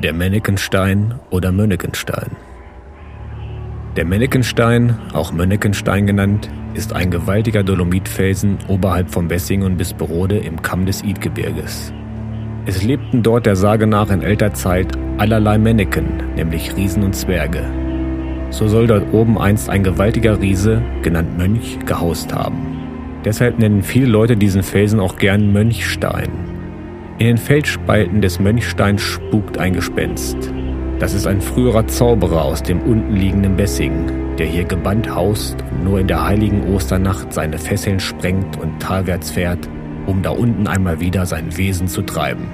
Der Mennekenstein oder Mönnekenstein. Der Mennekenstein, auch Mönnekenstein genannt, ist ein gewaltiger Dolomitfelsen oberhalb von Bessingen und Bisperode im Kamm des Idgebirges. Es lebten dort der Sage nach in älter Zeit allerlei Menneken, nämlich Riesen und Zwerge. So soll dort oben einst ein gewaltiger Riese, genannt Mönch, gehaust haben. Deshalb nennen viele Leute diesen Felsen auch gern Mönchstein. In den Felsspalten des Mönchsteins spukt ein Gespenst. Das ist ein früherer Zauberer aus dem unten liegenden Bessing, der hier gebannt haust und nur in der heiligen Osternacht seine Fesseln sprengt und talwärts fährt, um da unten einmal wieder sein Wesen zu treiben.